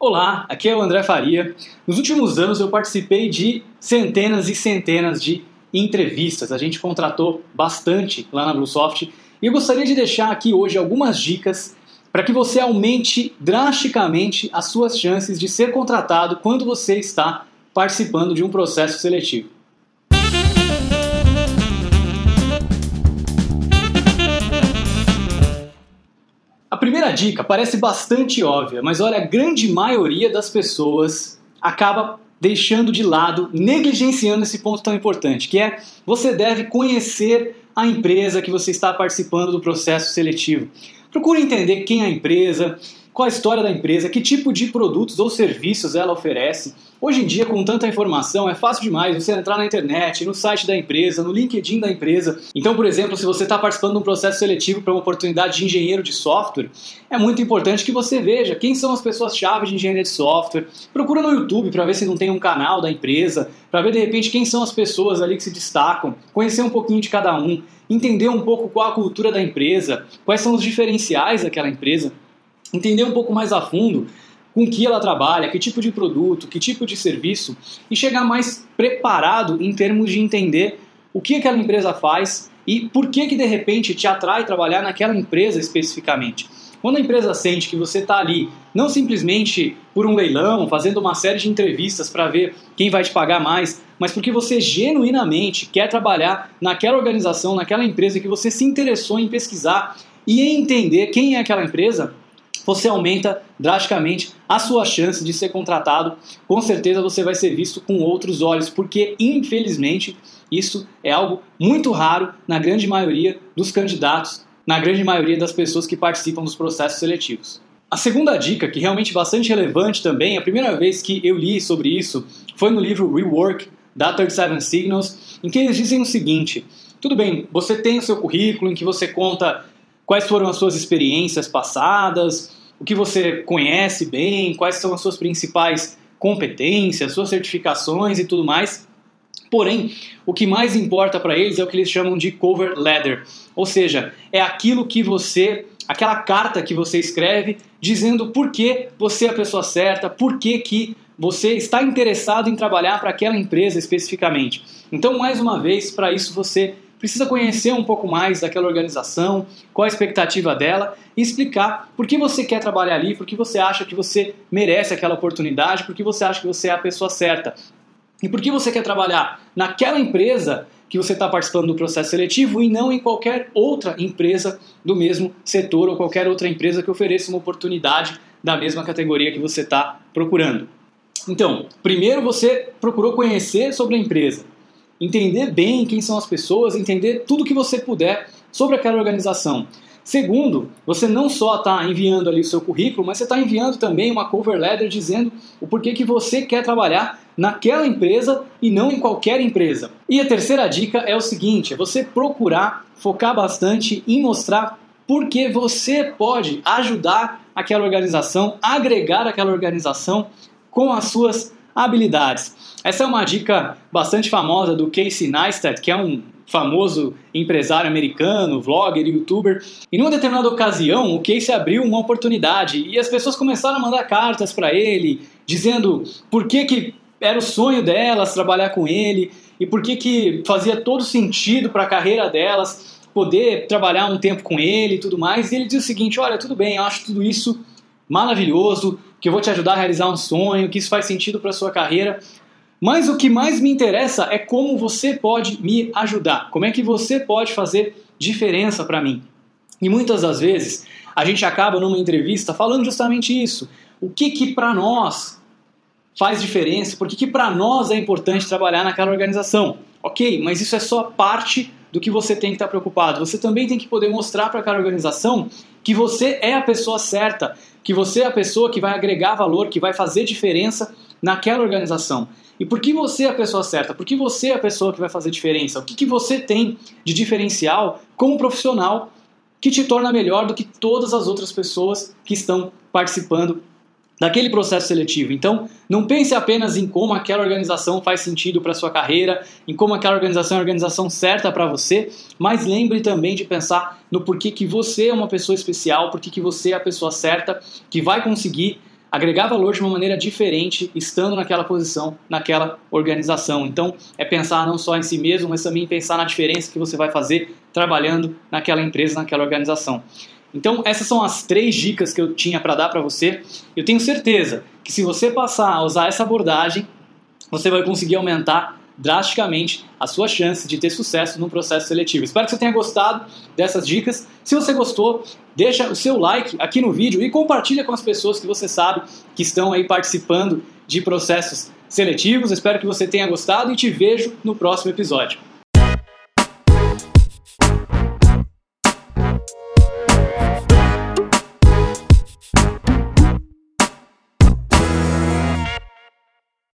Olá, aqui é o André Faria. Nos últimos anos eu participei de centenas e centenas de entrevistas. A gente contratou bastante lá na Bluesoft e eu gostaria de deixar aqui hoje algumas dicas para que você aumente drasticamente as suas chances de ser contratado quando você está participando de um processo seletivo. Dica parece bastante óbvia, mas olha, a grande maioria das pessoas acaba deixando de lado, negligenciando esse ponto tão importante, que é você deve conhecer a empresa que você está participando do processo seletivo. Procure entender quem é a empresa, qual a história da empresa, que tipo de produtos ou serviços ela oferece. Hoje em dia, com tanta informação, é fácil demais você entrar na internet, no site da empresa, no LinkedIn da empresa. Então, por exemplo, se você está participando de um processo seletivo para uma oportunidade de engenheiro de software, é muito importante que você veja quem são as pessoas-chave de engenharia de software. Procura no YouTube para ver se não tem um canal da empresa, para ver de repente quem são as pessoas ali que se destacam, conhecer um pouquinho de cada um, entender um pouco qual a cultura da empresa, quais são os diferenciais daquela empresa entender um pouco mais a fundo com que ela trabalha, que tipo de produto, que tipo de serviço e chegar mais preparado em termos de entender o que aquela empresa faz e por que que de repente te atrai trabalhar naquela empresa especificamente. Quando a empresa sente que você está ali, não simplesmente por um leilão, fazendo uma série de entrevistas para ver quem vai te pagar mais, mas porque você genuinamente quer trabalhar naquela organização, naquela empresa que você se interessou em pesquisar e entender quem é aquela empresa, você aumenta drasticamente a sua chance de ser contratado. Com certeza você vai ser visto com outros olhos, porque infelizmente isso é algo muito raro na grande maioria dos candidatos, na grande maioria das pessoas que participam dos processos seletivos. A segunda dica, que é realmente bastante relevante também, a primeira vez que eu li sobre isso foi no livro Rework da 37 Signals, em que eles dizem o seguinte: tudo bem, você tem o seu currículo em que você conta quais foram as suas experiências passadas, o que você conhece bem, quais são as suas principais competências, suas certificações e tudo mais. Porém, o que mais importa para eles é o que eles chamam de cover letter, ou seja, é aquilo que você, aquela carta que você escreve dizendo por que você é a pessoa certa, por que, que você está interessado em trabalhar para aquela empresa especificamente. Então, mais uma vez, para isso você precisa conhecer um pouco mais daquela organização, qual a expectativa dela e explicar por que você quer trabalhar ali, por que você acha que você merece aquela oportunidade, por que você acha que você é a pessoa certa. E por que você quer trabalhar naquela empresa que você está participando do processo seletivo e não em qualquer outra empresa do mesmo setor ou qualquer outra empresa que ofereça uma oportunidade da mesma categoria que você está procurando. Então, primeiro você procurou conhecer sobre a empresa entender bem quem são as pessoas, entender tudo que você puder sobre aquela organização. Segundo, você não só está enviando ali o seu currículo, mas você está enviando também uma cover letter dizendo o porquê que você quer trabalhar naquela empresa e não em qualquer empresa. E a terceira dica é o seguinte: é você procurar focar bastante em mostrar por que você pode ajudar aquela organização, agregar aquela organização com as suas habilidades. Essa é uma dica bastante famosa do Casey Neistat, que é um famoso empresário americano, vlogger, youtuber. E numa determinada ocasião, o Casey abriu uma oportunidade e as pessoas começaram a mandar cartas para ele, dizendo por que, que era o sonho delas trabalhar com ele e por que, que fazia todo sentido para a carreira delas poder trabalhar um tempo com ele e tudo mais. E ele diz o seguinte: Olha, tudo bem, eu acho tudo isso maravilhoso, que eu vou te ajudar a realizar um sonho, que isso faz sentido para sua carreira. Mas o que mais me interessa é como você pode me ajudar, como é que você pode fazer diferença para mim. E muitas das vezes a gente acaba numa entrevista falando justamente isso. O que que para nós faz diferença? Por que, que para nós é importante trabalhar naquela organização? Ok, mas isso é só parte do que você tem que estar preocupado. Você também tem que poder mostrar para aquela organização que você é a pessoa certa, que você é a pessoa que vai agregar valor, que vai fazer diferença naquela organização. E por que você é a pessoa certa? Por que você é a pessoa que vai fazer diferença? O que, que você tem de diferencial como profissional que te torna melhor do que todas as outras pessoas que estão participando daquele processo seletivo. Então, não pense apenas em como aquela organização faz sentido para sua carreira, em como aquela organização é a organização certa para você, mas lembre também de pensar no porquê que você é uma pessoa especial, porquê que você é a pessoa certa que vai conseguir agregar valor de uma maneira diferente estando naquela posição, naquela organização. Então, é pensar não só em si mesmo, mas também pensar na diferença que você vai fazer trabalhando naquela empresa, naquela organização. Então, essas são as três dicas que eu tinha para dar para você. Eu tenho certeza que se você passar a usar essa abordagem, você vai conseguir aumentar drasticamente a sua chance de ter sucesso no processo seletivo. Espero que você tenha gostado dessas dicas. Se você gostou, deixa o seu like aqui no vídeo e compartilha com as pessoas que você sabe que estão aí participando de processos seletivos. Espero que você tenha gostado e te vejo no próximo episódio.